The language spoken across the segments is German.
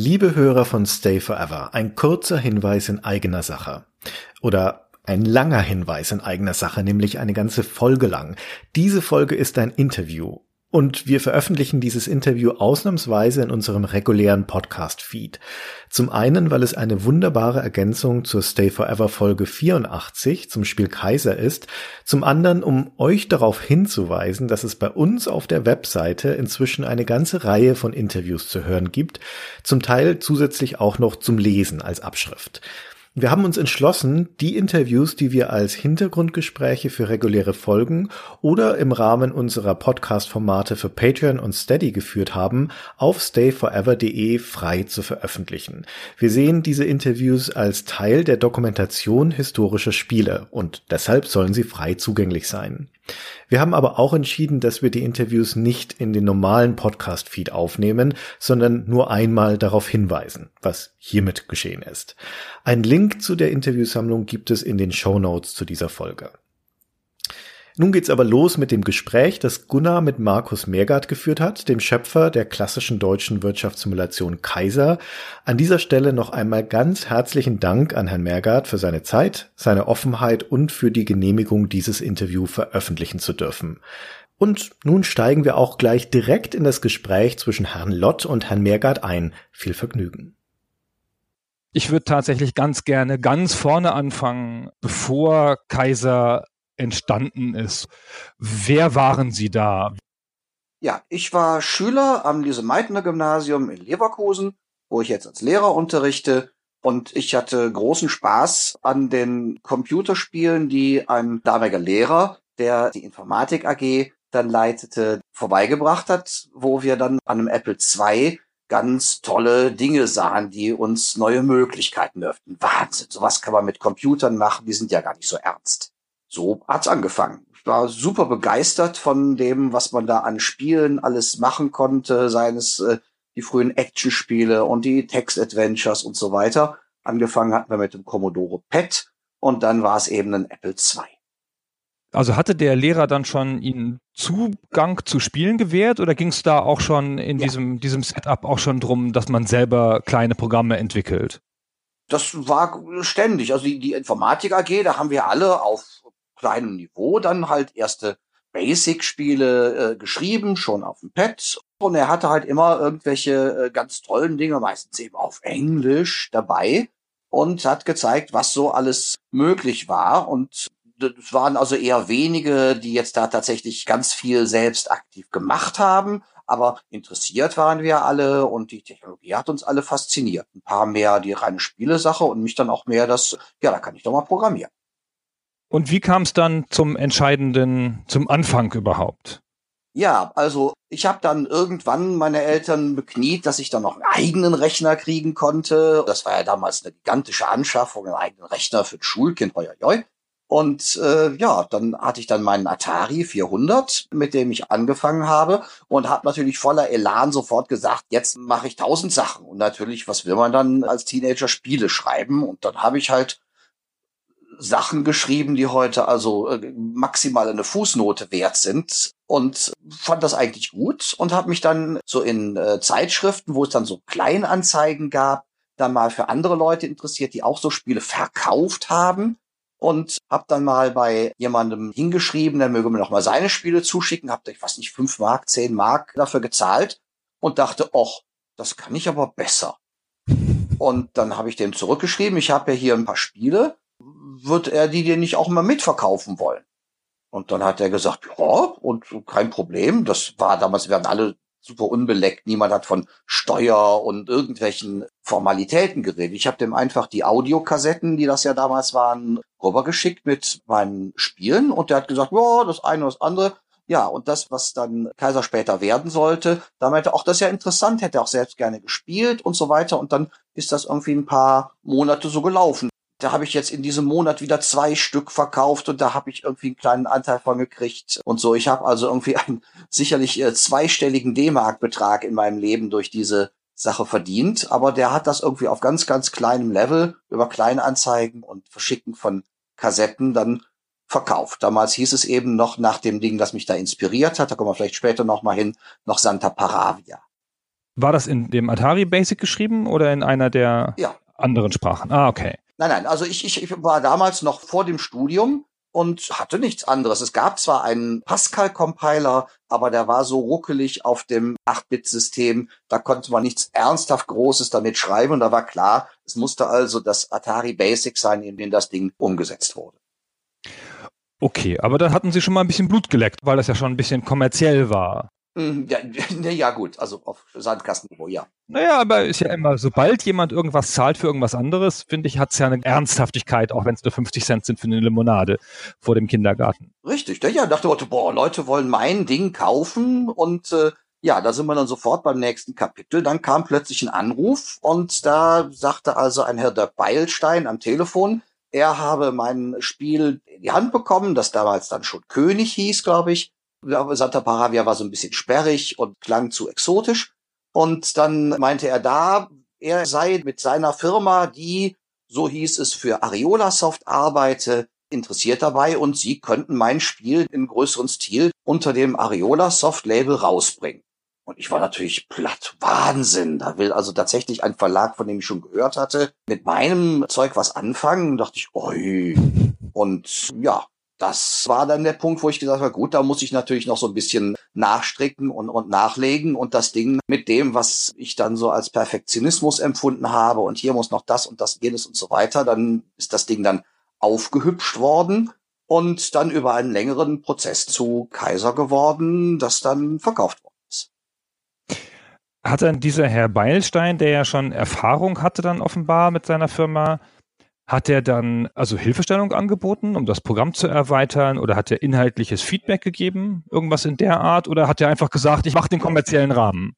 Liebe Hörer von Stay Forever, ein kurzer Hinweis in eigener Sache. Oder ein langer Hinweis in eigener Sache, nämlich eine ganze Folge lang. Diese Folge ist ein Interview und wir veröffentlichen dieses Interview ausnahmsweise in unserem regulären Podcast-Feed. Zum einen, weil es eine wunderbare Ergänzung zur Stay Forever Folge 84 zum Spiel Kaiser ist. Zum anderen, um euch darauf hinzuweisen, dass es bei uns auf der Webseite inzwischen eine ganze Reihe von Interviews zu hören gibt. Zum Teil zusätzlich auch noch zum Lesen als Abschrift. Wir haben uns entschlossen, die Interviews, die wir als Hintergrundgespräche für reguläre Folgen oder im Rahmen unserer Podcast-Formate für Patreon und Steady geführt haben, auf stayforever.de frei zu veröffentlichen. Wir sehen diese Interviews als Teil der Dokumentation historischer Spiele und deshalb sollen sie frei zugänglich sein. Wir haben aber auch entschieden, dass wir die Interviews nicht in den normalen Podcast-Feed aufnehmen, sondern nur einmal darauf hinweisen, was hiermit geschehen ist. Ein Link zu der Interviewsammlung gibt es in den Show Notes zu dieser Folge. Nun geht's aber los mit dem Gespräch, das Gunnar mit Markus Meergart geführt hat, dem Schöpfer der klassischen deutschen Wirtschaftssimulation Kaiser. An dieser Stelle noch einmal ganz herzlichen Dank an Herrn Meergart für seine Zeit, seine Offenheit und für die Genehmigung, dieses Interview veröffentlichen zu dürfen. Und nun steigen wir auch gleich direkt in das Gespräch zwischen Herrn Lott und Herrn Meergart ein. Viel Vergnügen. Ich würde tatsächlich ganz gerne ganz vorne anfangen, bevor Kaiser entstanden ist. Wer waren Sie da? Ja, ich war Schüler am Lise-Meitner-Gymnasium in Leverkusen, wo ich jetzt als Lehrer unterrichte. Und ich hatte großen Spaß an den Computerspielen, die ein damaliger Lehrer, der die Informatik AG dann leitete, vorbeigebracht hat, wo wir dann an einem Apple II ganz tolle Dinge sahen, die uns neue Möglichkeiten öffnen. Wahnsinn, sowas kann man mit Computern machen, die sind ja gar nicht so ernst so hat's angefangen. Ich war super begeistert von dem, was man da an Spielen alles machen konnte, seien es äh, die frühen Actionspiele und die Text-Adventures und so weiter. Angefangen hatten wir mit dem Commodore PET und dann war es eben ein Apple II. Also hatte der Lehrer dann schon Ihnen Zugang zu Spielen gewährt oder ging es da auch schon in ja. diesem, diesem Setup auch schon drum, dass man selber kleine Programme entwickelt? Das war ständig. Also die, die Informatik AG, da haben wir alle auf kleinem Niveau dann halt erste Basic-Spiele äh, geschrieben, schon auf dem Pad. Und er hatte halt immer irgendwelche äh, ganz tollen Dinge, meistens eben auf Englisch dabei und hat gezeigt, was so alles möglich war. Und es waren also eher wenige, die jetzt da tatsächlich ganz viel selbst aktiv gemacht haben. Aber interessiert waren wir alle und die Technologie hat uns alle fasziniert. Ein paar mehr die reine Spielesache und mich dann auch mehr das, ja, da kann ich doch mal programmieren. Und wie kam es dann zum entscheidenden, zum Anfang überhaupt? Ja, also ich habe dann irgendwann meine Eltern bekniet, dass ich dann noch einen eigenen Rechner kriegen konnte. Das war ja damals eine gigantische Anschaffung, einen eigenen Rechner für ein Schulkind, hoi, hoi. Und äh, ja, dann hatte ich dann meinen Atari 400, mit dem ich angefangen habe und habe natürlich voller Elan sofort gesagt, jetzt mache ich tausend Sachen. Und natürlich, was will man dann als Teenager Spiele schreiben? Und dann habe ich halt Sachen geschrieben, die heute also äh, maximal eine Fußnote wert sind und fand das eigentlich gut und habe mich dann so in äh, Zeitschriften, wo es dann so Kleinanzeigen gab, dann mal für andere Leute interessiert, die auch so Spiele verkauft haben und habe dann mal bei jemandem hingeschrieben, der möge mir noch mal seine Spiele zuschicken, habe ich weiß nicht fünf Mark, zehn Mark dafür gezahlt und dachte, och, das kann ich aber besser. Und dann habe ich dem zurückgeschrieben, ich habe ja hier ein paar Spiele wird er die dir nicht auch mal mitverkaufen wollen? Und dann hat er gesagt, ja, und kein Problem. Das war damals, werden alle super unbeleckt. Niemand hat von Steuer und irgendwelchen Formalitäten geredet. Ich habe dem einfach die Audiokassetten, die das ja damals waren, rübergeschickt mit meinen Spielen. Und der hat gesagt, ja, das eine das andere. Ja, und das, was dann Kaiser später werden sollte, da meinte auch, das ist ja interessant, hätte er auch selbst gerne gespielt und so weiter. Und dann ist das irgendwie ein paar Monate so gelaufen da habe ich jetzt in diesem Monat wieder zwei Stück verkauft und da habe ich irgendwie einen kleinen Anteil von gekriegt und so. Ich habe also irgendwie einen sicherlich äh, zweistelligen D-Mark-Betrag in meinem Leben durch diese Sache verdient, aber der hat das irgendwie auf ganz, ganz kleinem Level über Kleinanzeigen und Verschicken von Kassetten dann verkauft. Damals hieß es eben noch nach dem Ding, das mich da inspiriert hat, da kommen wir vielleicht später noch mal hin, noch Santa Paravia. War das in dem Atari Basic geschrieben oder in einer der ja. anderen Sprachen? Ah, okay. Nein, nein, also ich, ich, ich war damals noch vor dem Studium und hatte nichts anderes. Es gab zwar einen Pascal-Compiler, aber der war so ruckelig auf dem 8-Bit-System, da konnte man nichts ernsthaft Großes damit schreiben und da war klar, es musste also das Atari Basic sein, in dem das Ding umgesetzt wurde. Okay, aber dann hatten Sie schon mal ein bisschen Blut geleckt, weil das ja schon ein bisschen kommerziell war. Mhm, ja, ja, gut, also auf Sandkastenniveau, ja. Naja, aber ist ja immer, sobald jemand irgendwas zahlt für irgendwas anderes, finde ich, hat es ja eine Ernsthaftigkeit, auch wenn es nur 50 Cent sind für eine Limonade vor dem Kindergarten. Richtig, ja, dachte, boah, Leute wollen mein Ding kaufen und äh, ja, da sind wir dann sofort beim nächsten Kapitel. Dann kam plötzlich ein Anruf und da sagte also ein Herr Dirk Beilstein am Telefon, er habe mein Spiel in die Hand bekommen, das damals dann schon König hieß, glaube ich, Santa Paravia war so ein bisschen sperrig und klang zu exotisch. Und dann meinte er da, er sei mit seiner Firma, die, so hieß es, für Ariola Soft arbeite, interessiert dabei und sie könnten mein Spiel im größeren Stil unter dem Ariola Soft Label rausbringen. Und ich war natürlich platt. Wahnsinn. Da will also tatsächlich ein Verlag, von dem ich schon gehört hatte, mit meinem Zeug was anfangen. Da dachte ich, oi. Und ja, das war dann der Punkt, wo ich gesagt habe, gut, da muss ich natürlich noch so ein bisschen nachstricken und, und nachlegen und das Ding mit dem, was ich dann so als Perfektionismus empfunden habe und hier muss noch das und das jenes und so weiter, dann ist das Ding dann aufgehübscht worden und dann über einen längeren Prozess zu Kaiser geworden, das dann verkauft worden ist. Hat dann dieser Herr Beilstein, der ja schon Erfahrung hatte dann offenbar mit seiner Firma, hat er dann also Hilfestellung angeboten, um das Programm zu erweitern oder hat er inhaltliches Feedback gegeben, irgendwas in der Art oder hat er einfach gesagt, ich mache den kommerziellen Rahmen?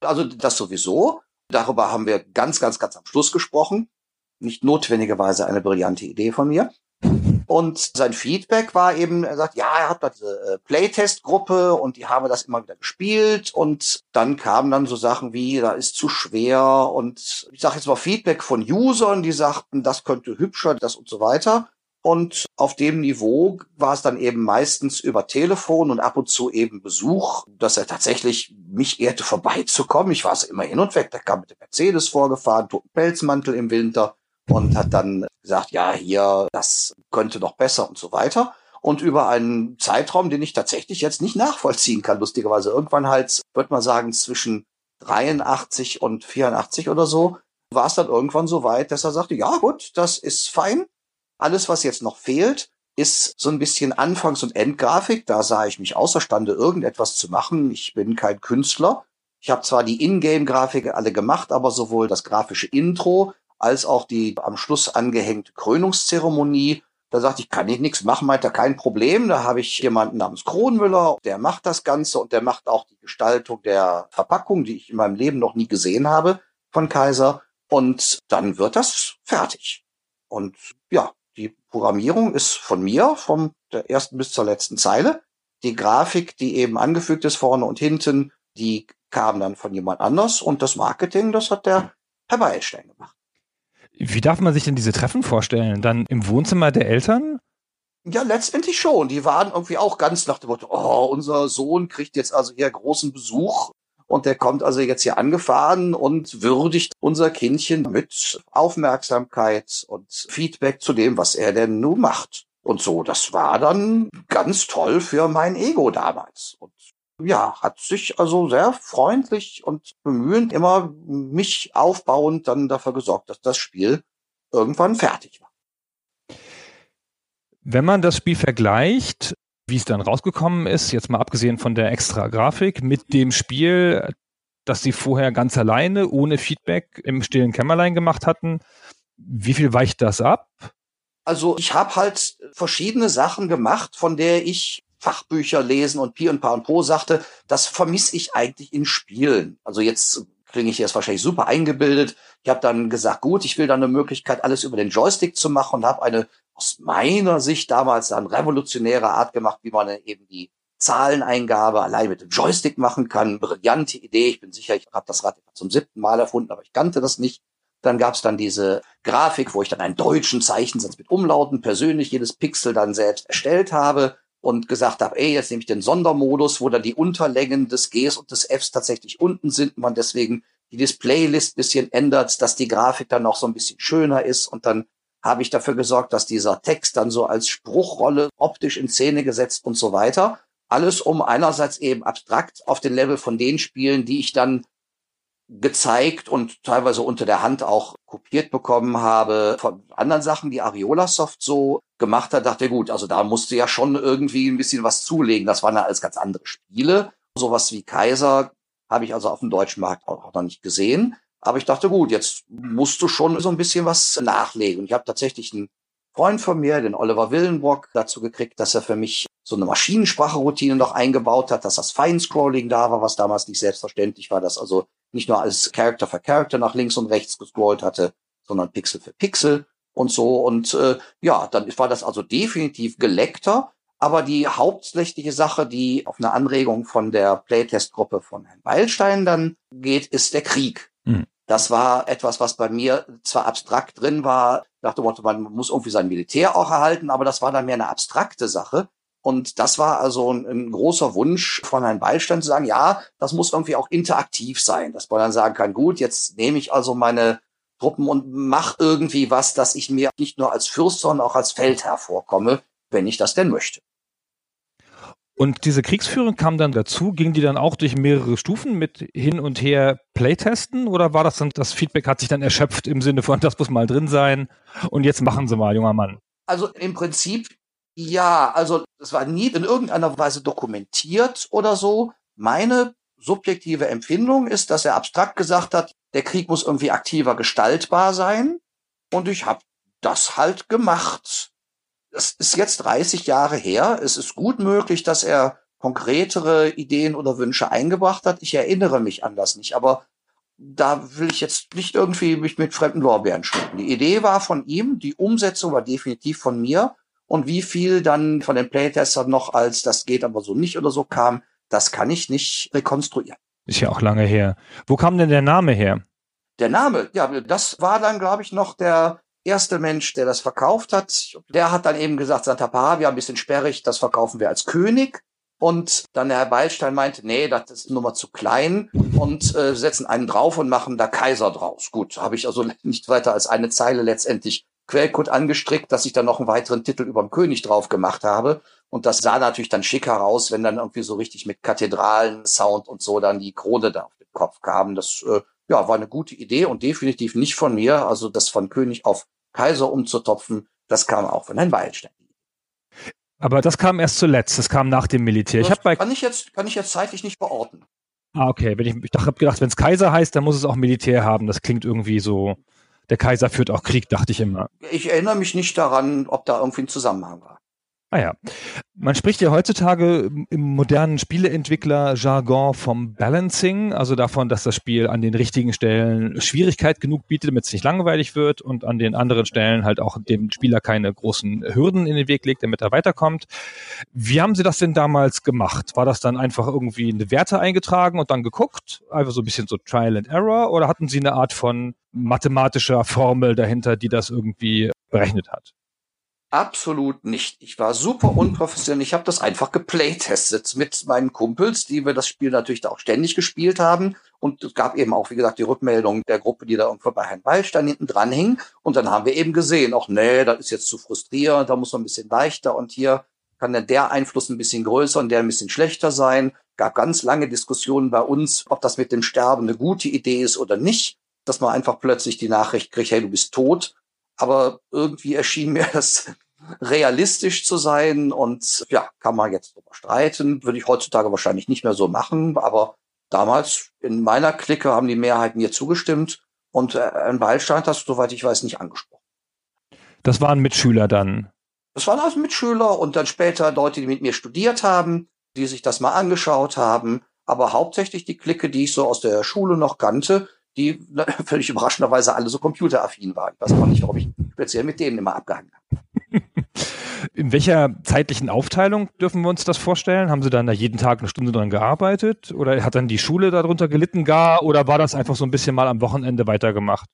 Also das sowieso. Darüber haben wir ganz, ganz, ganz am Schluss gesprochen. Nicht notwendigerweise eine brillante Idee von mir. Und sein Feedback war eben, er sagt, ja, er hat da diese äh, Playtest-Gruppe und die haben das immer wieder gespielt und dann kamen dann so Sachen wie, da ist zu schwer und ich sage jetzt mal Feedback von Usern, die sagten, das könnte hübscher, das und so weiter. Und auf dem Niveau war es dann eben meistens über Telefon und ab und zu eben Besuch, dass er tatsächlich mich ehrte, vorbeizukommen. Ich war es immer hin und weg. Der kam mit dem Mercedes vorgefahren, toten Pelzmantel im Winter und hat dann gesagt, ja, hier, das könnte noch besser und so weiter. Und über einen Zeitraum, den ich tatsächlich jetzt nicht nachvollziehen kann, lustigerweise. Irgendwann halt, würde man sagen, zwischen 83 und 84 oder so, war es dann irgendwann so weit, dass er sagte, ja gut, das ist fein. Alles, was jetzt noch fehlt, ist so ein bisschen Anfangs- und Endgrafik. Da sah ich mich außerstande, irgendetwas zu machen. Ich bin kein Künstler. Ich habe zwar die Ingame-Grafik alle gemacht, aber sowohl das grafische Intro als auch die am Schluss angehängte Krönungszeremonie. Da sagte ich, kann ich nichts machen, meint er, kein Problem. Da habe ich jemanden namens Kronmüller, der macht das Ganze und der macht auch die Gestaltung der Verpackung, die ich in meinem Leben noch nie gesehen habe von Kaiser. Und dann wird das fertig. Und ja, die Programmierung ist von mir, vom der ersten bis zur letzten Zeile. Die Grafik, die eben angefügt ist vorne und hinten, die kam dann von jemand anders. Und das Marketing, das hat der Herr Beilstein gemacht. Wie darf man sich denn diese Treffen vorstellen? Dann im Wohnzimmer der Eltern? Ja, letztendlich schon. Die waren irgendwie auch ganz nach dem Motto, oh, unser Sohn kriegt jetzt also hier großen Besuch und der kommt also jetzt hier angefahren und würdigt unser Kindchen mit Aufmerksamkeit und Feedback zu dem, was er denn nun macht. Und so, das war dann ganz toll für mein Ego damals. Und ja, hat sich also sehr freundlich und bemühend immer mich aufbauend dann dafür gesorgt, dass das Spiel irgendwann fertig war. Wenn man das Spiel vergleicht, wie es dann rausgekommen ist, jetzt mal abgesehen von der extra Grafik, mit dem Spiel, das sie vorher ganz alleine, ohne Feedback im stillen Kämmerlein gemacht hatten, wie viel weicht das ab? Also ich habe halt verschiedene Sachen gemacht, von der ich Fachbücher lesen und Pi und Pa und Po sagte, das vermisse ich eigentlich in Spielen. Also jetzt klinge ich jetzt wahrscheinlich super eingebildet. Ich habe dann gesagt, gut, ich will dann eine Möglichkeit, alles über den Joystick zu machen und habe eine aus meiner Sicht damals dann revolutionäre Art gemacht, wie man eben die Zahleneingabe allein mit dem Joystick machen kann. Brillante Idee. Ich bin sicher, ich habe das Rad zum siebten Mal erfunden, aber ich kannte das nicht. Dann gab es dann diese Grafik, wo ich dann einen deutschen Zeichensatz mit Umlauten persönlich jedes Pixel dann selbst erstellt habe und gesagt habe, ey, jetzt nehme ich den Sondermodus, wo dann die Unterlängen des Gs und des Fs tatsächlich unten sind, man deswegen die Displaylist bisschen ändert, dass die Grafik dann noch so ein bisschen schöner ist und dann habe ich dafür gesorgt, dass dieser Text dann so als Spruchrolle optisch in Szene gesetzt und so weiter. Alles um einerseits eben abstrakt auf den Level von den Spielen, die ich dann gezeigt und teilweise unter der Hand auch kopiert bekommen habe von anderen Sachen, die Ariola Soft so gemacht hat, dachte gut, also da musste ja schon irgendwie ein bisschen was zulegen. Das waren ja alles ganz andere Spiele. Sowas wie Kaiser habe ich also auf dem deutschen Markt auch noch nicht gesehen. Aber ich dachte, gut, jetzt musst du schon so ein bisschen was nachlegen. Und ich habe tatsächlich einen Freund von mir, den Oliver Willenbrock, dazu gekriegt, dass er für mich so eine Maschinensprache-Routine noch eingebaut hat, dass das Feinscrolling da war, was damals nicht selbstverständlich war, dass also nicht nur als Character für Character nach links und rechts gescrollt hatte, sondern Pixel für Pixel und so. Und äh, ja, dann war das also definitiv geleckter. Aber die hauptsächliche Sache, die auf eine Anregung von der Playtest-Gruppe von Herrn Beilstein dann geht, ist der Krieg. Mhm. Das war etwas, was bei mir zwar abstrakt drin war, nach dem Motto, man muss irgendwie sein Militär auch erhalten, aber das war dann mehr eine abstrakte Sache. Und das war also ein, ein, großer Wunsch von Herrn Beilstein zu sagen, ja, das muss irgendwie auch interaktiv sein, dass man dann sagen kann, gut, jetzt nehme ich also meine Truppen und mach irgendwie was, dass ich mir nicht nur als Fürst, sondern auch als Feldherr vorkomme, wenn ich das denn möchte. Und diese Kriegsführung kam dann dazu, ging die dann auch durch mehrere Stufen mit hin und her Playtesten oder war das dann, das Feedback hat sich dann erschöpft im Sinne von, das muss mal drin sein und jetzt machen Sie mal, junger Mann? Also im Prinzip ja, also es war nie in irgendeiner Weise dokumentiert oder so. Meine subjektive Empfindung ist, dass er abstrakt gesagt hat, der Krieg muss irgendwie aktiver gestaltbar sein. Und ich habe das halt gemacht. Das ist jetzt 30 Jahre her. Es ist gut möglich, dass er konkretere Ideen oder Wünsche eingebracht hat. Ich erinnere mich an das nicht, aber da will ich jetzt nicht irgendwie mich mit fremden Lorbeeren schmücken. Die Idee war von ihm, die Umsetzung war definitiv von mir und wie viel dann von den Playtestern noch als das geht aber so nicht oder so kam, das kann ich nicht rekonstruieren. Ist ja auch lange her. Wo kam denn der Name her? Der Name, ja, das war dann, glaube ich, noch der erste Mensch, der das verkauft hat. Der hat dann eben gesagt, Santa Paravia, ein bisschen sperrig, das verkaufen wir als König. Und dann der Herr Beilstein meinte, nee, das ist nur mal zu klein und äh, setzen einen drauf und machen da Kaiser draus. Gut, habe ich also nicht weiter als eine Zeile letztendlich Quellcode angestrickt, dass ich dann noch einen weiteren Titel über dem König drauf gemacht habe. Und das sah natürlich dann schicker raus, wenn dann irgendwie so richtig mit Kathedralen-Sound und so dann die Krone da auf den Kopf kam. Das äh, ja, war eine gute Idee und definitiv nicht von mir. Also das von König auf Kaiser umzutopfen, das kam auch von Herrn Weilstein. Aber das kam erst zuletzt, das kam nach dem Militär. Das ich bei kann ich jetzt kann ich jetzt zeitlich nicht verorten. Ah, okay. Wenn ich, ich habe gedacht, wenn es Kaiser heißt, dann muss es auch Militär haben. Das klingt irgendwie so der Kaiser führt auch Krieg, dachte ich immer. Ich erinnere mich nicht daran, ob da irgendwie ein Zusammenhang war. Ah ja. Man spricht ja heutzutage im modernen Spieleentwickler-Jargon vom Balancing, also davon, dass das Spiel an den richtigen Stellen Schwierigkeit genug bietet, damit es nicht langweilig wird und an den anderen Stellen halt auch dem Spieler keine großen Hürden in den Weg legt, damit er weiterkommt. Wie haben Sie das denn damals gemacht? War das dann einfach irgendwie eine Werte eingetragen und dann geguckt? Einfach so ein bisschen so Trial and Error? Oder hatten Sie eine Art von mathematischer Formel dahinter, die das irgendwie berechnet hat? Absolut nicht. Ich war super unprofessionell. Ich habe das einfach geplaytestet mit meinen Kumpels, die wir das Spiel natürlich da auch ständig gespielt haben. Und es gab eben auch, wie gesagt, die Rückmeldung der Gruppe, die da irgendwo bei Herrn Beilstein hinten dran hing. Und dann haben wir eben gesehen, ach nee, das ist jetzt zu frustrierend, da muss man ein bisschen leichter und hier kann dann der Einfluss ein bisschen größer und der ein bisschen schlechter sein. Gab ganz lange Diskussionen bei uns, ob das mit dem Sterben eine gute Idee ist oder nicht. Dass man einfach plötzlich die Nachricht kriegt, hey, du bist tot aber irgendwie erschien mir das realistisch zu sein und ja, kann man jetzt drüber streiten, würde ich heutzutage wahrscheinlich nicht mehr so machen, aber damals in meiner Clique haben die Mehrheit mir zugestimmt und äh, ein Beilstein hast du, soweit ich weiß, nicht angesprochen. Das waren Mitschüler dann? Das waren also Mitschüler und dann später Leute, die mit mir studiert haben, die sich das mal angeschaut haben, aber hauptsächlich die Clique, die ich so aus der Schule noch kannte, die völlig überraschenderweise alle so computeraffin waren. Ich weiß auch nicht, warum ich speziell mit denen immer abgehangen habe. In welcher zeitlichen Aufteilung dürfen wir uns das vorstellen? Haben Sie dann da jeden Tag eine Stunde dran gearbeitet? Oder hat dann die Schule darunter gelitten gar? Oder war das einfach so ein bisschen mal am Wochenende weitergemacht?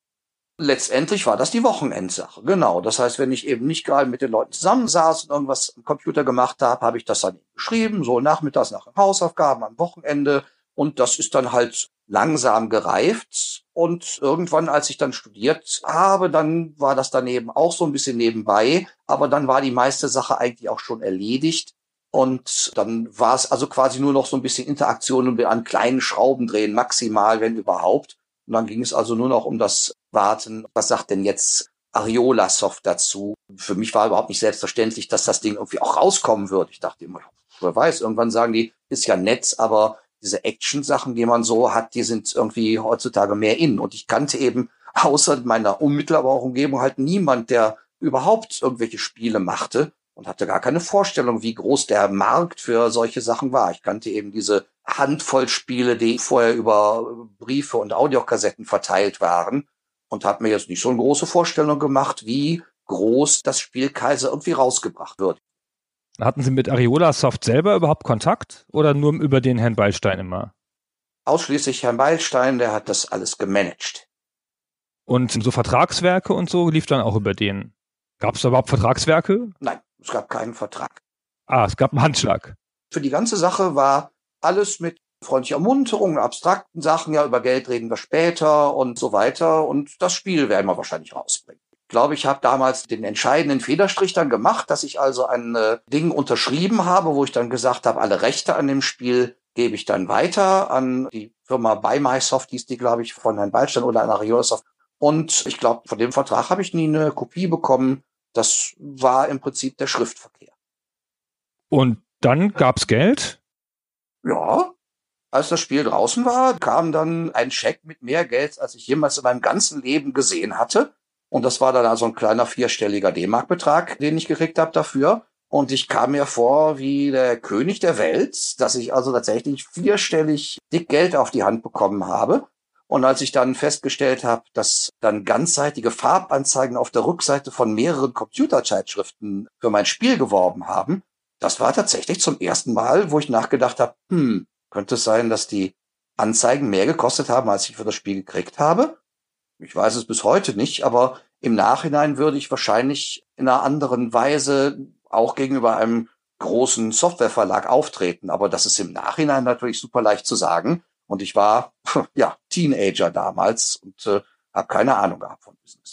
letztendlich war das die Wochenendsache. Genau. Das heißt, wenn ich eben nicht gerade mit den Leuten zusammensaß und irgendwas am Computer gemacht habe, habe ich das dann geschrieben, so nachmittags nach den Hausaufgaben am Wochenende. Und das ist dann halt langsam gereift. Und irgendwann, als ich dann studiert habe, dann war das daneben auch so ein bisschen nebenbei. Aber dann war die meiste Sache eigentlich auch schon erledigt. Und dann war es also quasi nur noch so ein bisschen Interaktion und an kleinen Schrauben drehen, maximal, wenn überhaupt. Und dann ging es also nur noch um das Warten. Was sagt denn jetzt Ariola Soft dazu? Für mich war überhaupt nicht selbstverständlich, dass das Ding irgendwie auch rauskommen wird. Ich dachte immer, wer weiß, irgendwann sagen die, ist ja nett, aber diese Action-Sachen, die man so hat, die sind irgendwie heutzutage mehr in. Und ich kannte eben außer meiner unmittelbaren Umgebung halt niemand, der überhaupt irgendwelche Spiele machte und hatte gar keine Vorstellung, wie groß der Markt für solche Sachen war. Ich kannte eben diese Handvoll Spiele, die vorher über Briefe und Audiokassetten verteilt waren und habe mir jetzt nicht so eine große Vorstellung gemacht, wie groß das Spiel Kaiser irgendwie rausgebracht wird. Hatten Sie mit Ariola Soft selber überhaupt Kontakt oder nur über den Herrn Beilstein immer? Ausschließlich Herrn Beilstein, der hat das alles gemanagt. Und so Vertragswerke und so lief dann auch über den. Gab es überhaupt Vertragswerke? Nein, es gab keinen Vertrag. Ah, es gab einen Handschlag. Für die ganze Sache war alles mit freundlicher Munterung, abstrakten Sachen, ja, über Geld reden wir später und so weiter. Und das Spiel werden wir wahrscheinlich rausbringen. Ich glaube, ich habe damals den entscheidenden Federstrich dann gemacht, dass ich also ein äh, Ding unterschrieben habe, wo ich dann gesagt habe, alle Rechte an dem Spiel gebe ich dann weiter an die Firma By MySoft, hieß die, glaube ich, von Herrn Ballstein oder an Ariosoft. Und ich glaube, von dem Vertrag habe ich nie eine Kopie bekommen. Das war im Prinzip der Schriftverkehr. Und dann gab's Geld? Ja. Als das Spiel draußen war, kam dann ein Scheck mit mehr Geld, als ich jemals in meinem ganzen Leben gesehen hatte. Und das war dann also ein kleiner vierstelliger D-Mark-Betrag, den ich gekriegt habe dafür. Und ich kam mir vor wie der König der Welt, dass ich also tatsächlich vierstellig dick Geld auf die Hand bekommen habe. Und als ich dann festgestellt habe, dass dann ganzseitige Farbanzeigen auf der Rückseite von mehreren Computerzeitschriften für mein Spiel geworben haben, das war tatsächlich zum ersten Mal, wo ich nachgedacht habe, hm, könnte es sein, dass die Anzeigen mehr gekostet haben, als ich für das Spiel gekriegt habe? Ich weiß es bis heute nicht, aber im Nachhinein würde ich wahrscheinlich in einer anderen Weise auch gegenüber einem großen Softwareverlag auftreten. Aber das ist im Nachhinein natürlich super leicht zu sagen. Und ich war ja Teenager damals und äh, habe keine Ahnung gehabt von Business.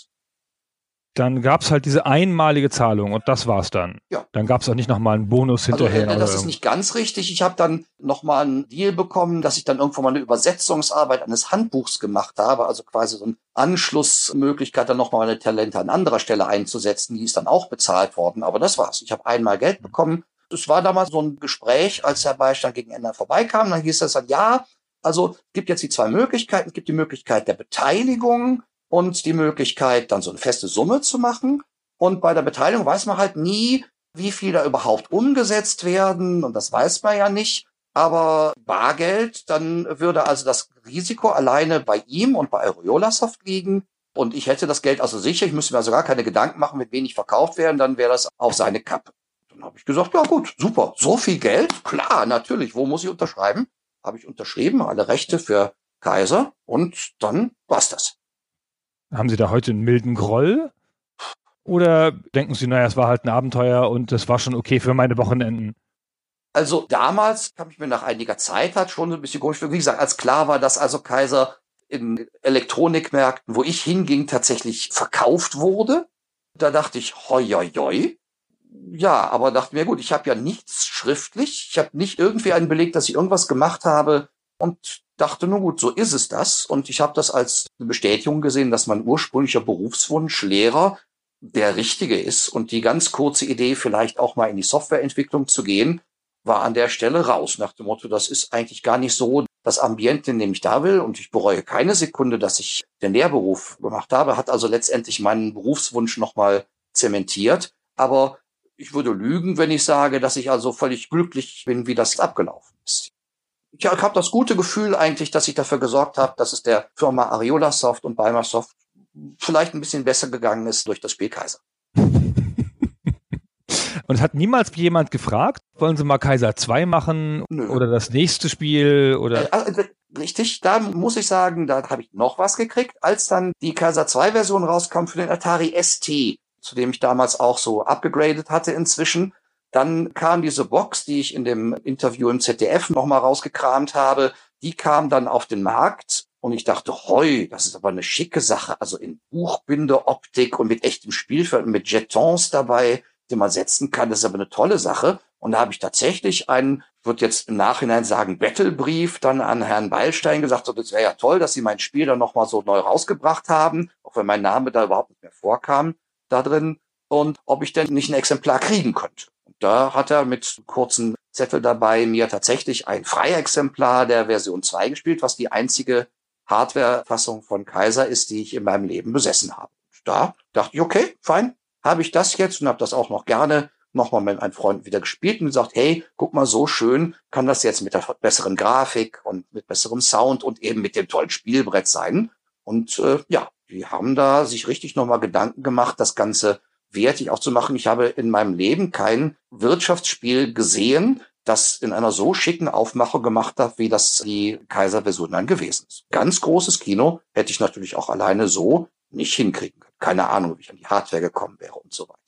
Dann gab's halt diese einmalige Zahlung und das war's dann. Ja. Dann gab's auch nicht nochmal einen Bonus Also, hinterher. äh, das ist nicht ganz richtig. Ich habe dann nochmal einen Deal bekommen, dass ich dann irgendwann mal eine Übersetzungsarbeit eines Handbuchs gemacht habe, also quasi so eine Anschlussmöglichkeit, dann nochmal meine Talente an anderer Stelle einzusetzen. Die ist dann auch bezahlt worden, aber das war's. Ich habe einmal Geld bekommen. Es war damals so ein Gespräch, als der Beistand gegen Ende vorbeikam. Dann hieß es dann, ja, also es gibt jetzt die zwei Möglichkeiten. Es gibt die Möglichkeit der Beteiligung und die Möglichkeit, dann so eine feste Summe zu machen. Und bei der Beteiligung weiß man halt nie, wie viel da überhaupt umgesetzt werden. Und das weiß man ja nicht. Aber Bargeld, dann würde also das Risiko alleine bei ihm und bei Areolasoft liegen. Und ich hätte das Geld also sicher. Ich müsste mir also gar keine Gedanken machen, mit wenig verkauft werden. Dann wäre das auf seine Kappe. Dann habe ich gesagt, ja gut, super. So viel Geld? Klar, natürlich. Wo muss ich unterschreiben? Habe ich unterschrieben, alle Rechte für Kaiser. Und dann war's das. Haben Sie da heute einen milden Groll? Oder denken Sie, naja, es war halt ein Abenteuer und das war schon okay für meine Wochenenden? Also damals kam ich mir nach einiger Zeit hat schon so ein bisschen komisch. Wie gesagt, als klar war, dass also Kaiser in Elektronikmärkten, wo ich hinging, tatsächlich verkauft wurde. Da dachte ich, hoi, hoi, hoi. Ja, aber dachte mir, gut, ich habe ja nichts schriftlich. Ich habe nicht irgendwie einen Beleg, dass ich irgendwas gemacht habe und dachte, nur gut, so ist es das. Und ich habe das als eine Bestätigung gesehen, dass mein ursprünglicher Berufswunsch Lehrer der richtige ist und die ganz kurze Idee, vielleicht auch mal in die Softwareentwicklung zu gehen, war an der Stelle raus, nach dem Motto, das ist eigentlich gar nicht so das Ambiente, in dem ich da will und ich bereue keine Sekunde, dass ich den Lehrberuf gemacht habe, hat also letztendlich meinen Berufswunsch nochmal zementiert, aber ich würde lügen, wenn ich sage, dass ich also völlig glücklich bin, wie das abgelaufen ist. Ich habe das gute Gefühl eigentlich, dass ich dafür gesorgt habe, dass es der Firma Ariola Soft und Balmer Soft vielleicht ein bisschen besser gegangen ist durch das Spiel Kaiser. Und es hat niemals jemand gefragt, wollen Sie mal Kaiser 2 machen Nö. oder das nächste Spiel oder Äh, richtig, da muss ich sagen, da habe ich noch was gekriegt, als dann die Kaiser 2 Version rauskam für den Atari ST, zu dem ich damals auch so abgegradet hatte inzwischen. Dann kam diese Box, die ich in dem Interview im ZDF nochmal rausgekramt habe, die kam dann auf den Markt und ich dachte, hoi, das ist aber eine schicke Sache, also in Buchbindeoptik und mit echtem Spielfeld, mit Jetons dabei, die man setzen kann, das ist aber eine tolle Sache. Und da habe ich tatsächlich einen, ich würde jetzt im Nachhinein sagen, Battlebrief dann an Herrn Beilstein gesagt, so, das wäre ja toll, dass Sie mein Spiel dann nochmal so neu rausgebracht haben, auch wenn mein Name da überhaupt nicht mehr vorkam da drin und ob ich denn nicht ein Exemplar kriegen könnte. Da hat er mit kurzen Zettel dabei mir tatsächlich ein Freiexemplar der Version 2 gespielt, was die einzige Hardware-Fassung von Kaiser ist, die ich in meinem Leben besessen habe. Da dachte ich, okay, fein, habe ich das jetzt und habe das auch noch gerne nochmal mit einem Freund wieder gespielt und gesagt, hey, guck mal, so schön kann das jetzt mit der besseren Grafik und mit besserem Sound und eben mit dem tollen Spielbrett sein. Und äh, ja, die haben da sich richtig nochmal Gedanken gemacht, das Ganze wertig auch zu machen. Ich habe in meinem Leben kein Wirtschaftsspiel gesehen, das in einer so schicken Aufmache gemacht hat, wie das die Kaiser-Version dann gewesen ist. Ganz großes Kino hätte ich natürlich auch alleine so nicht hinkriegen können. Keine Ahnung, wie ich an die Hardware gekommen wäre und so weiter.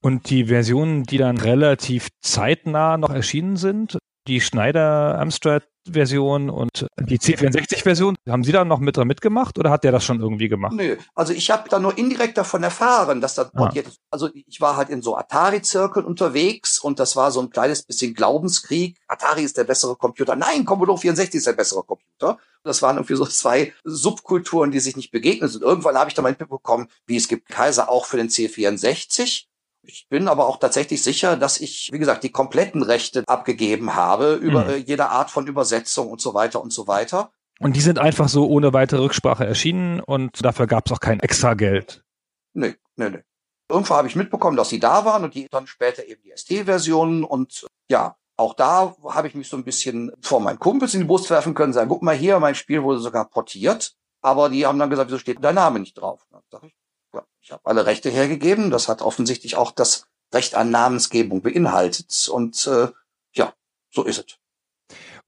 Und die Versionen, die dann relativ zeitnah noch erschienen sind, die Schneider Amstrad Version und die C64 Version, haben Sie da noch mit dran mitgemacht oder hat der das schon irgendwie gemacht? Nö, also ich habe da nur indirekt davon erfahren, dass das ah. jetzt, also ich war halt in so Atari-Zirkeln unterwegs und das war so ein kleines bisschen Glaubenskrieg. Atari ist der bessere Computer. Nein, Commodore 64 ist der bessere Computer. Das waren irgendwie so zwei Subkulturen, die sich nicht begegnen sind. Irgendwann habe ich dann mal mitbekommen, wie es gibt Kaiser auch für den C64 ich bin aber auch tatsächlich sicher, dass ich, wie gesagt, die kompletten Rechte abgegeben habe über mhm. Äh, jede Art von Übersetzung und so weiter und so weiter. Und die sind einfach so ohne weitere Rücksprache erschienen und dafür gab es auch kein extra Geld. Nee, nee, nee. Irgendwo habe ich mitbekommen, dass sie da waren und die dann später eben die ST-Versionen und ja, auch da habe ich mich so ein bisschen vor meinen Kumpels in die Brust werfen können, sagen, guck mal hier, mein Spiel wurde sogar portiert, aber die haben dann gesagt, wieso steht dein Name nicht drauf? Dann sag ich, ich habe alle Rechte hergegeben. Das hat offensichtlich auch das Recht an Namensgebung beinhaltet. Und äh, ja, so ist es.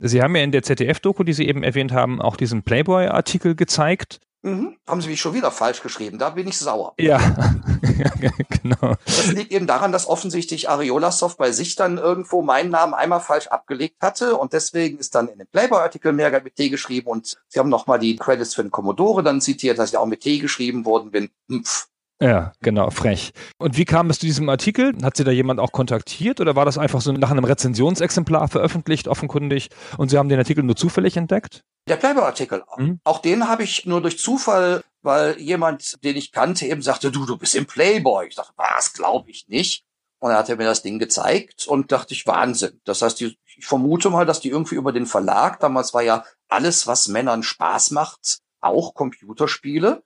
Sie haben ja in der ZDF-Doku, die Sie eben erwähnt haben, auch diesen Playboy-Artikel gezeigt. Mhm. Haben Sie mich schon wieder falsch geschrieben? Da bin ich sauer. Ja, genau. Das liegt eben daran, dass offensichtlich Ariolasoft bei sich dann irgendwo meinen Namen einmal falsch abgelegt hatte und deswegen ist dann in dem Playboy-Artikel mehr mit T geschrieben und Sie haben nochmal die Credits für den Commodore dann zitiert, dass ich auch mit T geschrieben worden bin. Mpf. Ja, genau, frech. Und wie kam es zu diesem Artikel? Hat Sie da jemand auch kontaktiert oder war das einfach so nach einem Rezensionsexemplar veröffentlicht, offenkundig, und Sie haben den Artikel nur zufällig entdeckt? Der Playboy-Artikel. Mhm. Auch den habe ich nur durch Zufall, weil jemand, den ich kannte, eben sagte, du, du bist im Playboy. Ich dachte, was, glaube ich nicht. Und dann hat er mir das Ding gezeigt und dachte ich, Wahnsinn. Das heißt, die, ich vermute mal, dass die irgendwie über den Verlag, damals war ja alles, was Männern Spaß macht, auch Computerspiele,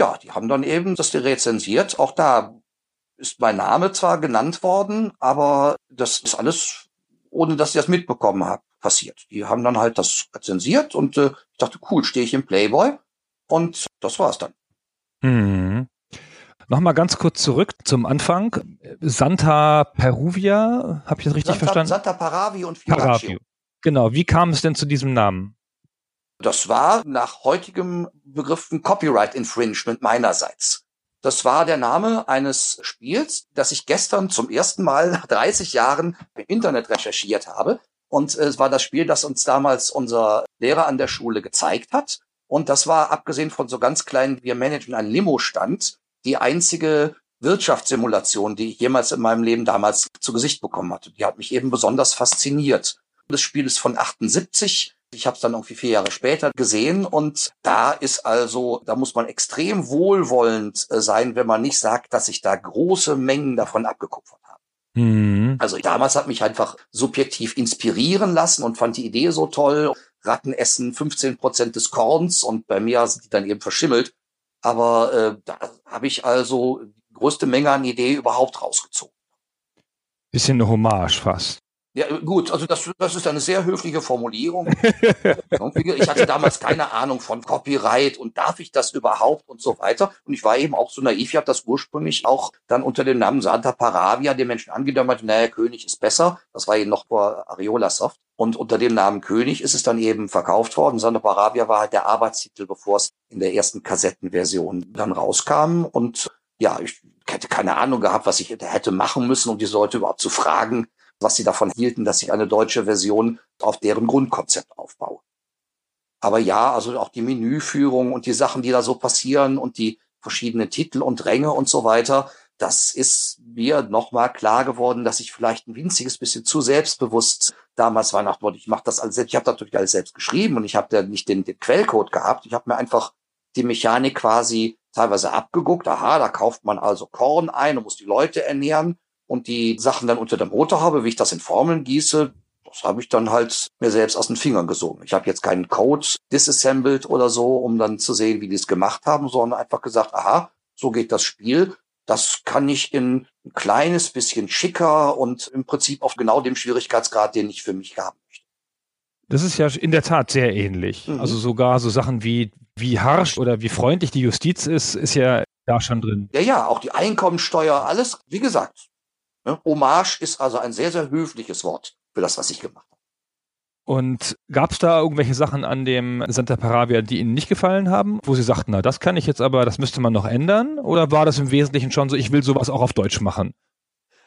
ja, die haben dann eben das rezensiert. Auch da ist mein Name zwar genannt worden, aber das ist alles, ohne dass ich das mitbekommen habe, passiert. Die haben dann halt das rezensiert und äh, ich dachte, cool, stehe ich im Playboy und das war's dann. Hm. Nochmal ganz kurz zurück zum Anfang. Santa Peruvia, habe ich das richtig Santa, verstanden? Santa Paravi und Fioraccio. Genau, wie kam es denn zu diesem Namen? Das war nach heutigem Begriff ein Copyright Infringement meinerseits. Das war der Name eines Spiels, das ich gestern zum ersten Mal nach 30 Jahren im Internet recherchiert habe. Und es war das Spiel, das uns damals unser Lehrer an der Schule gezeigt hat. Und das war, abgesehen von so ganz kleinen, wir managen einen Limo-Stand, die einzige Wirtschaftssimulation, die ich jemals in meinem Leben damals zu Gesicht bekommen hatte. Die hat mich eben besonders fasziniert. Das Spiel ist von 78 ich habe es dann irgendwie vier Jahre später gesehen und da ist also, da muss man extrem wohlwollend äh, sein, wenn man nicht sagt, dass sich da große Mengen davon abgekupfert. Mhm. Also damals hat mich einfach subjektiv inspirieren lassen und fand die Idee so toll. Ratten essen 15 Prozent des Korns und bei mir sind die dann eben verschimmelt. Aber äh, da habe ich also die größte Menge an Idee überhaupt rausgezogen. Bisschen eine Hommage fast. Ja, gut, also das, das ist eine sehr höfliche Formulierung. ich hatte damals keine Ahnung von Copyright und darf ich das überhaupt und so weiter. Und ich war eben auch so naiv, ich habe das ursprünglich auch dann unter dem Namen Santa Paravia den Menschen angedeutet, naja, König ist besser. Das war eben noch vor Ariola Soft. Und unter dem Namen König ist es dann eben verkauft worden. Santa Paravia war halt der Arbeitstitel, bevor es in der ersten Kassettenversion dann rauskam. Und ja, ich hätte keine Ahnung gehabt, was ich hätte machen müssen, um diese Leute überhaupt zu fragen, was sie davon hielten, dass ich eine deutsche Version auf deren Grundkonzept aufbaue. Aber ja, also auch die Menüführung und die Sachen, die da so passieren und die verschiedenen Titel und Ränge und so weiter, das ist mir nochmal klar geworden, dass ich vielleicht ein winziges bisschen zu selbstbewusst damals nach Wort, ich mache das alles selbst. Ich habe natürlich alles selbst geschrieben und ich habe da nicht den, den Quellcode gehabt. Ich habe mir einfach die Mechanik quasi teilweise abgeguckt. Aha, da kauft man also Korn ein und muss die Leute ernähren und die Sachen dann unter der Motorhaube, wie ich das in Formeln gieße, das habe ich dann halt mir selbst aus den Fingern gesogen. Ich habe jetzt keinen Code disassembled oder so, um dann zu sehen, wie die es gemacht haben, sondern einfach gesagt, aha, so geht das Spiel. Das kann ich in ein kleines bisschen schicker und im Prinzip auf genau dem Schwierigkeitsgrad, den ich für mich haben möchte. Das ist ja in der Tat sehr ähnlich. Mhm. Also sogar so Sachen wie, wie harsch oder wie freundlich die Justiz ist, ist ja da schon drin. Ja, ja, auch die Einkommensteuer, alles, wie gesagt, Ne? Hommage ist also ein sehr, sehr höfliches Wort für das, was ich gemacht habe. Und gab es da irgendwelche Sachen an dem Santa Paravia, die Ihnen nicht gefallen haben, wo Sie sagten, na, das kann ich jetzt aber, das müsste man noch ändern? Oder war das im Wesentlichen schon so, ich will sowas auch auf Deutsch machen?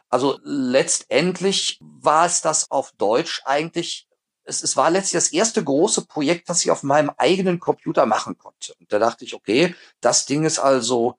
Also letztendlich war es das auf Deutsch eigentlich. Es, es war letztlich das erste große Projekt, das ich auf meinem eigenen Computer machen konnte. Und da dachte ich, okay, das Ding ist also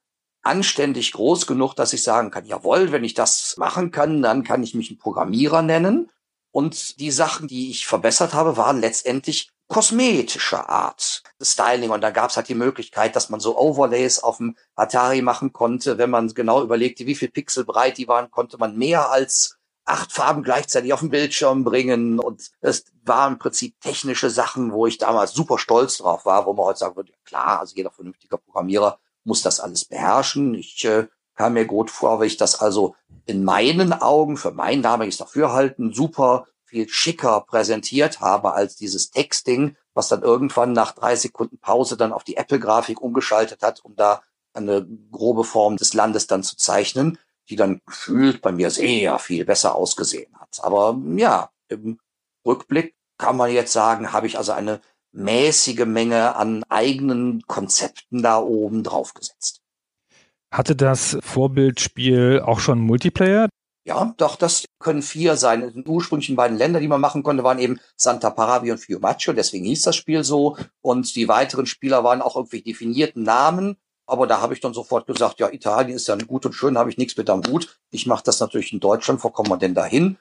anständig groß genug, dass ich sagen kann, jawohl, wenn ich das machen kann, dann kann ich mich ein Programmierer nennen. Und die Sachen, die ich verbessert habe, waren letztendlich kosmetischer Art. Styling. Und da gab es halt die Möglichkeit, dass man so Overlays auf dem Atari machen konnte. Wenn man genau überlegte, wie viel Pixel breit die waren, konnte man mehr als acht Farben gleichzeitig auf den Bildschirm bringen. Und es waren im Prinzip technische Sachen, wo ich damals super stolz drauf war, wo man heute sagen würde, klar, also jeder vernünftiger Programmierer muss das alles beherrschen. Ich äh, kam mir gut vor, weil ich das also in meinen Augen für mein damaliges Dafürhalten super viel schicker präsentiert habe als dieses Texting, was dann irgendwann nach drei Sekunden Pause dann auf die Apple-Grafik umgeschaltet hat, um da eine grobe Form des Landes dann zu zeichnen, die dann gefühlt bei mir sehr viel besser ausgesehen hat. Aber ja, im Rückblick kann man jetzt sagen, habe ich also eine mäßige Menge an eigenen Konzepten da oben drauf gesetzt. Hatte das Vorbildspiel auch schon Multiplayer? Ja, doch, das können vier sein. Die ursprünglichen beiden Länder, die man machen konnte, waren eben Santa Paravia und Fiumaccio, deswegen hieß das Spiel so. Und die weiteren Spieler waren auch irgendwie definierten Namen. Aber da habe ich dann sofort gesagt, ja, Italien ist ja gut und schön, habe ich nichts mit am Hut. Ich mache das natürlich in Deutschland, wo kommen wir denn dahin?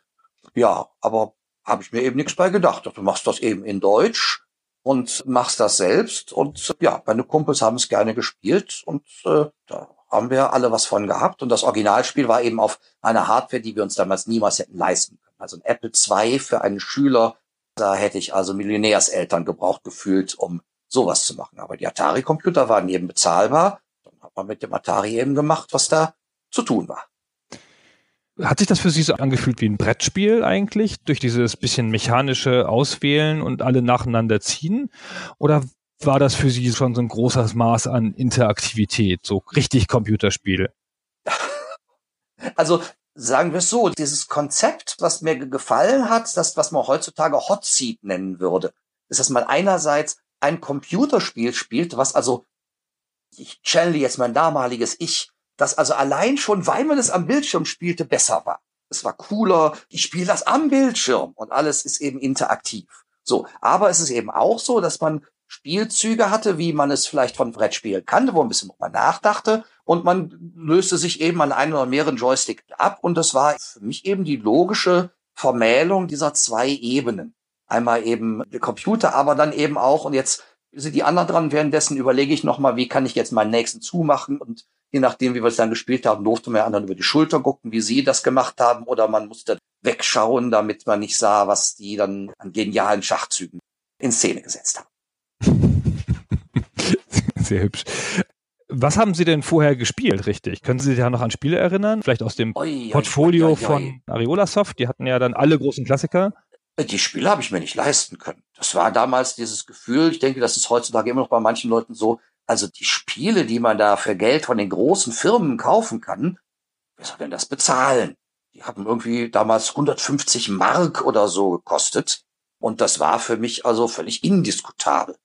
Ja, aber habe ich mir eben nichts bei gedacht. Du machst das eben in Deutsch und machst das selbst. Und ja, meine Kumpels haben es gerne gespielt und äh, da haben wir alle was von gehabt. Und das Originalspiel war eben auf einer Hardware, die wir uns damals niemals hätten leisten können. Also ein Apple II für einen Schüler, da hätte ich also Millionärseltern gebraucht gefühlt, um sowas zu machen. Aber die Atari-Computer waren eben bezahlbar. Dann hat man mit dem Atari eben gemacht, was da zu tun war. Hat sich das für Sie so angefühlt wie ein Brettspiel eigentlich, durch dieses bisschen mechanische Auswählen und alle nacheinander ziehen? Oder war das für Sie schon so ein großes Maß an Interaktivität, so richtig Computerspiel? Also sagen wir es so, dieses Konzept, was mir gefallen hat, das, was man heutzutage Hot Seat nennen würde, ist, dass man einerseits ein Computerspiel spielt, was also, ich channel jetzt mein damaliges Ich, das also allein schon, weil man es am Bildschirm spielte, besser war. Es war cooler, ich spiele das am Bildschirm und alles ist eben interaktiv. So, aber es ist eben auch so, dass man Spielzüge hatte, wie man es vielleicht von Brettspielen kannte, wo man ein bisschen nochmal nachdachte und man löste sich eben an einen oder mehreren Joystick ab und das war für mich eben die logische Vermählung dieser zwei Ebenen. Einmal eben der Computer, aber dann eben auch, und jetzt sind die anderen dran, währenddessen überlege ich nochmal, wie kann ich jetzt meinen nächsten zumachen und je nachdem, wie wir es dann gespielt haben, durfte man anderen über die Schulter gucken, wie sie das gemacht haben, oder man musste wegschauen, damit man nicht sah, was die dann an genialen Schachzügen in Szene gesetzt haben. Sehr hübsch. Was haben Sie denn vorher gespielt, richtig? Können Sie sich da noch an Spiele erinnern? Vielleicht aus dem oi, Portfolio oi, oi, von Ariola Soft? Die hatten ja dann alle großen Klassiker. Die Spiele habe ich mir nicht leisten können. Das war damals dieses Gefühl, ich denke, das ist heutzutage immer noch bei manchen Leuten so, also die Spiele, die man da für Geld von den großen Firmen kaufen kann, wer soll denn das bezahlen? Die haben irgendwie damals 150 Mark oder so gekostet. Und das war für mich also völlig indiskutabel.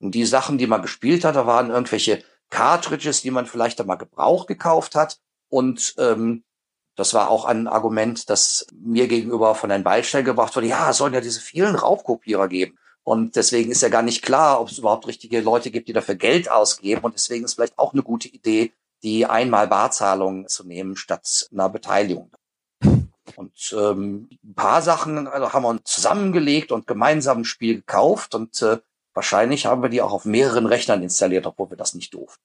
Und die Sachen, die man gespielt hat, da waren irgendwelche Cartridges, die man vielleicht einmal gebraucht gekauft hat. Und ähm, das war auch ein Argument, das mir gegenüber von Herrn Beilstein gebracht wurde. Ja, es sollen ja diese vielen Raubkopierer geben. Und deswegen ist ja gar nicht klar, ob es überhaupt richtige Leute gibt, die dafür Geld ausgeben. Und deswegen ist vielleicht auch eine gute Idee, die einmal Barzahlung zu nehmen statt einer Beteiligung. Und ähm, ein paar Sachen also haben wir uns zusammengelegt und gemeinsam ein Spiel gekauft und äh, wahrscheinlich haben wir die auch auf mehreren Rechnern installiert, obwohl wir das nicht durften.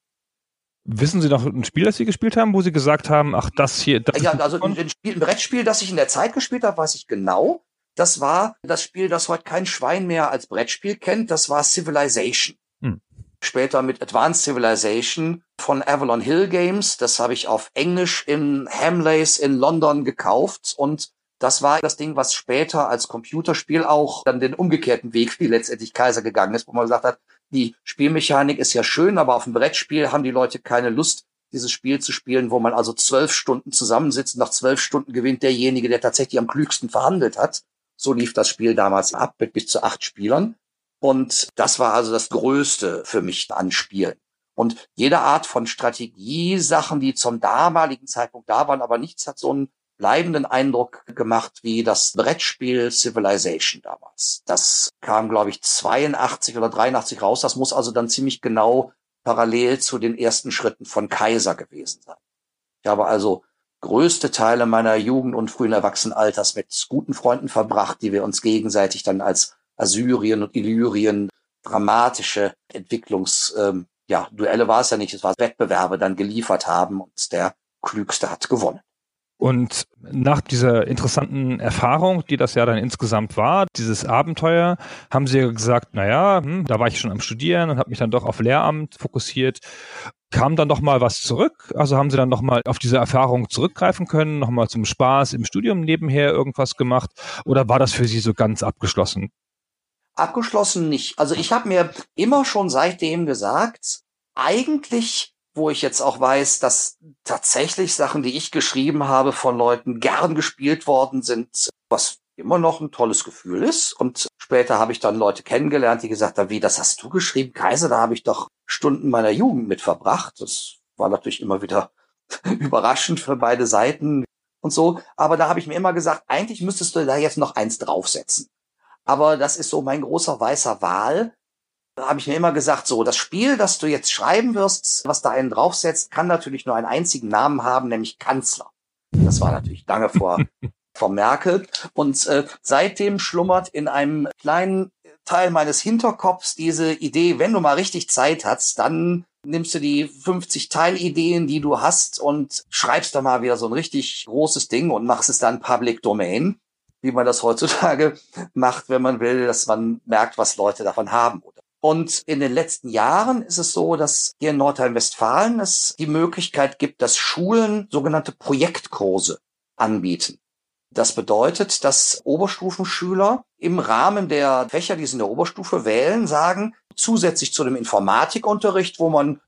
Wissen Sie noch ein Spiel, das Sie gespielt haben, wo Sie gesagt haben, ach, das hier. Das ja, also ein, ein, Spiel, ein Brettspiel, das ich in der Zeit gespielt habe, weiß ich genau. Das war das Spiel, das heute kein Schwein mehr als Brettspiel kennt. Das war Civilization. Hm. Später mit Advanced Civilization von Avalon Hill Games. Das habe ich auf Englisch in Hamleys in London gekauft und das war das Ding, was später als Computerspiel auch dann den umgekehrten Weg wie letztendlich Kaiser gegangen ist, wo man gesagt hat, die Spielmechanik ist ja schön, aber auf dem Brettspiel haben die Leute keine Lust, dieses Spiel zu spielen, wo man also zwölf Stunden zusammensitzt. Nach zwölf Stunden gewinnt derjenige, der tatsächlich am klügsten verhandelt hat. So lief das Spiel damals ab mit bis zu acht Spielern. Und das war also das Größte für mich an Spielen. Und jede Art von Strategiesachen, die zum damaligen Zeitpunkt da waren, aber nichts hat so einen bleibenden Eindruck gemacht wie das Brettspiel Civilization damals. Das kam, glaube ich, 82 oder 83 raus. Das muss also dann ziemlich genau parallel zu den ersten Schritten von Kaiser gewesen sein. Ich habe also größte Teile meiner Jugend und frühen Erwachsenenalters mit guten Freunden verbracht, die wir uns gegenseitig dann als Assyrien und Illyrien dramatische Entwicklungs, ähm, ja, Duelle war es ja nicht, es war Wettbewerbe dann geliefert haben und der Klügste hat gewonnen. Und nach dieser interessanten Erfahrung, die das ja dann insgesamt war, dieses Abenteuer, haben sie gesagt, naja, hm, da war ich schon am Studieren und habe mich dann doch auf Lehramt fokussiert. Kam dann noch mal was zurück? Also haben sie dann noch mal auf diese Erfahrung zurückgreifen können, noch mal zum Spaß im Studium nebenher irgendwas gemacht? Oder war das für sie so ganz abgeschlossen? Abgeschlossen nicht. Also ich habe mir immer schon seitdem gesagt, eigentlich wo ich jetzt auch weiß, dass tatsächlich Sachen, die ich geschrieben habe, von Leuten gern gespielt worden sind, was immer noch ein tolles Gefühl ist. Und später habe ich dann Leute kennengelernt, die gesagt haben, wie, das hast du geschrieben, Kaiser, da habe ich doch Stunden meiner Jugend mit verbracht. Das war natürlich immer wieder überraschend für beide Seiten und so. Aber da habe ich mir immer gesagt, eigentlich müsstest du da jetzt noch eins draufsetzen. Aber das ist so mein großer weißer Wahl habe ich mir immer gesagt, so, das Spiel, das du jetzt schreiben wirst, was da einen draufsetzt, kann natürlich nur einen einzigen Namen haben, nämlich Kanzler. Das war natürlich lange vor, vor Merkel. Und äh, seitdem schlummert in einem kleinen Teil meines Hinterkopfs diese Idee, wenn du mal richtig Zeit hast, dann nimmst du die 50 Teilideen, die du hast und schreibst da mal wieder so ein richtig großes Ding und machst es dann Public Domain, wie man das heutzutage macht, wenn man will, dass man merkt, was Leute davon haben oder und in den letzten Jahren ist es so, dass hier in Nordrhein-Westfalen es die Möglichkeit gibt, dass Schulen sogenannte Projektkurse anbieten. Das bedeutet, dass Oberstufenschüler im Rahmen der Fächer, die sie in der Oberstufe wählen, sagen, zusätzlich zu dem Informatikunterricht, wo man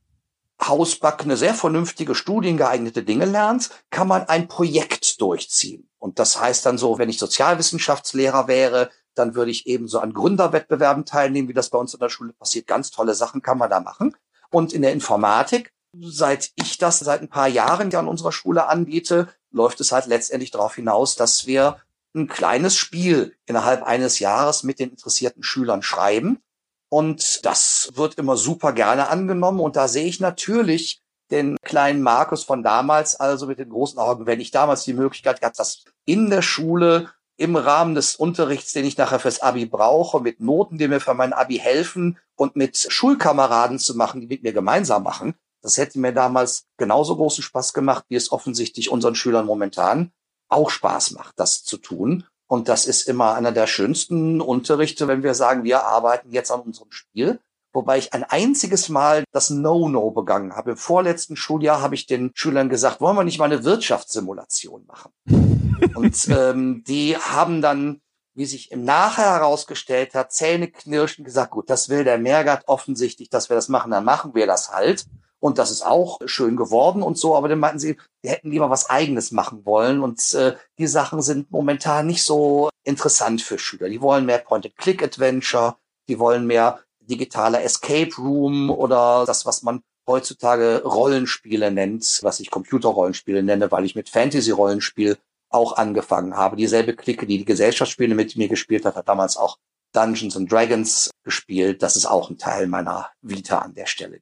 hausbackene, sehr vernünftige, studiengeeignete Dinge lernt, kann man ein Projekt durchziehen. Und das heißt dann so, wenn ich Sozialwissenschaftslehrer wäre, dann würde ich ebenso an Gründerwettbewerben teilnehmen, wie das bei uns in der Schule passiert. Ganz tolle Sachen kann man da machen. Und in der Informatik, seit ich das seit ein paar Jahren ja an unserer Schule anbiete, läuft es halt letztendlich darauf hinaus, dass wir ein kleines Spiel innerhalb eines Jahres mit den interessierten Schülern schreiben. Und das wird immer super gerne angenommen. Und da sehe ich natürlich den kleinen Markus von damals, also mit den großen Augen, wenn ich damals die Möglichkeit gehabt, das in der Schule im Rahmen des Unterrichts, den ich nachher fürs Abi brauche, mit Noten, die mir für mein Abi helfen und mit Schulkameraden zu machen, die mit mir gemeinsam machen. Das hätte mir damals genauso großen Spaß gemacht, wie es offensichtlich unseren Schülern momentan auch Spaß macht, das zu tun. Und das ist immer einer der schönsten Unterrichte, wenn wir sagen, wir arbeiten jetzt an unserem Spiel. Wobei ich ein einziges Mal das No-No begangen habe. Im vorletzten Schuljahr habe ich den Schülern gesagt, wollen wir nicht mal eine Wirtschaftssimulation machen? Und ähm, die haben dann, wie sich im Nachher herausgestellt hat, Zähne knirschen gesagt, gut, das will der Mehrgart offensichtlich, dass wir das machen, dann machen wir das halt. Und das ist auch schön geworden und so, aber dann meinten sie, wir hätten lieber was eigenes machen wollen. Und äh, die Sachen sind momentan nicht so interessant für Schüler. Die wollen mehr Point-and-Click-Adventure, die wollen mehr digitaler Escape Room oder das, was man heutzutage Rollenspiele nennt, was ich Computerrollenspiele nenne, weil ich mit Fantasy-Rollenspiel auch angefangen habe. Dieselbe Clique, die die Gesellschaftsspiele mit mir gespielt hat, hat damals auch Dungeons and Dragons gespielt. Das ist auch ein Teil meiner Vita an der Stelle.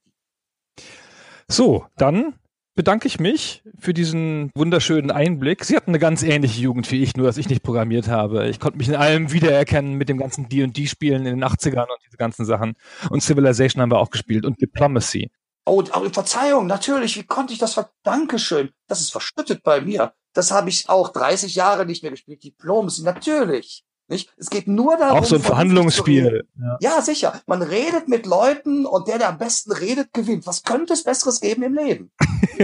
So, dann bedanke ich mich für diesen wunderschönen Einblick. Sie hatten eine ganz ähnliche Jugend wie ich, nur dass ich nicht programmiert habe. Ich konnte mich in allem wiedererkennen mit dem ganzen D&D-Spielen in den 80ern und diese ganzen Sachen. Und Civilization haben wir auch gespielt und Diplomacy. Oh, Verzeihung, natürlich, wie konnte ich das ver... Dankeschön, das ist verschüttet bei mir. Das habe ich auch 30 Jahre nicht mehr gespielt. Diplomacy, natürlich. Nicht? Es geht nur darum. Auch so ein Verhandlungsspiel. Ja. ja. sicher. Man redet mit Leuten und der, der am besten redet, gewinnt. Was könnte es Besseres geben im Leben?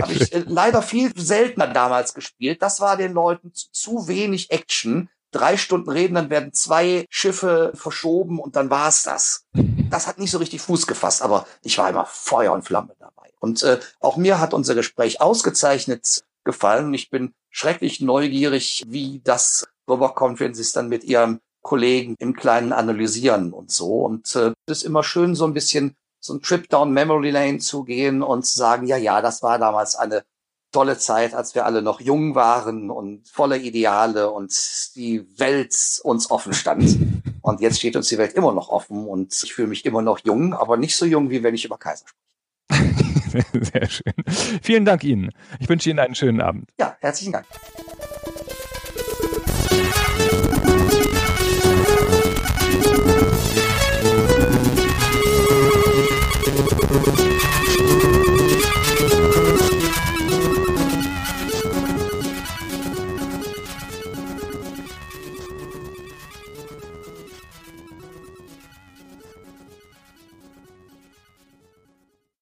Habe ich äh, leider viel seltener damals gespielt. Das war den Leuten zu, zu, wenig Action. Drei Stunden reden, dann werden zwei Schiffe verschoben und dann war's das. Das hat nicht so richtig Fuß gefasst, aber ich war immer Feuer und Flamme dabei. Und äh, auch mir hat unser Gespräch ausgezeichnet gefallen. Ich bin schrecklich neugierig, wie das rüberkommt, wenn sie es dann mit ihrem Kollegen im Kleinen analysieren und so. Und äh, es ist immer schön, so ein bisschen so ein Trip down Memory Lane zu gehen und zu sagen, ja, ja, das war damals eine tolle Zeit, als wir alle noch jung waren und voller Ideale und die Welt uns offen stand. Und jetzt steht uns die Welt immer noch offen und ich fühle mich immer noch jung, aber nicht so jung, wie wenn ich über Kaiser spreche. Sehr schön. Vielen Dank Ihnen. Ich wünsche Ihnen einen schönen Abend. Ja, herzlichen Dank.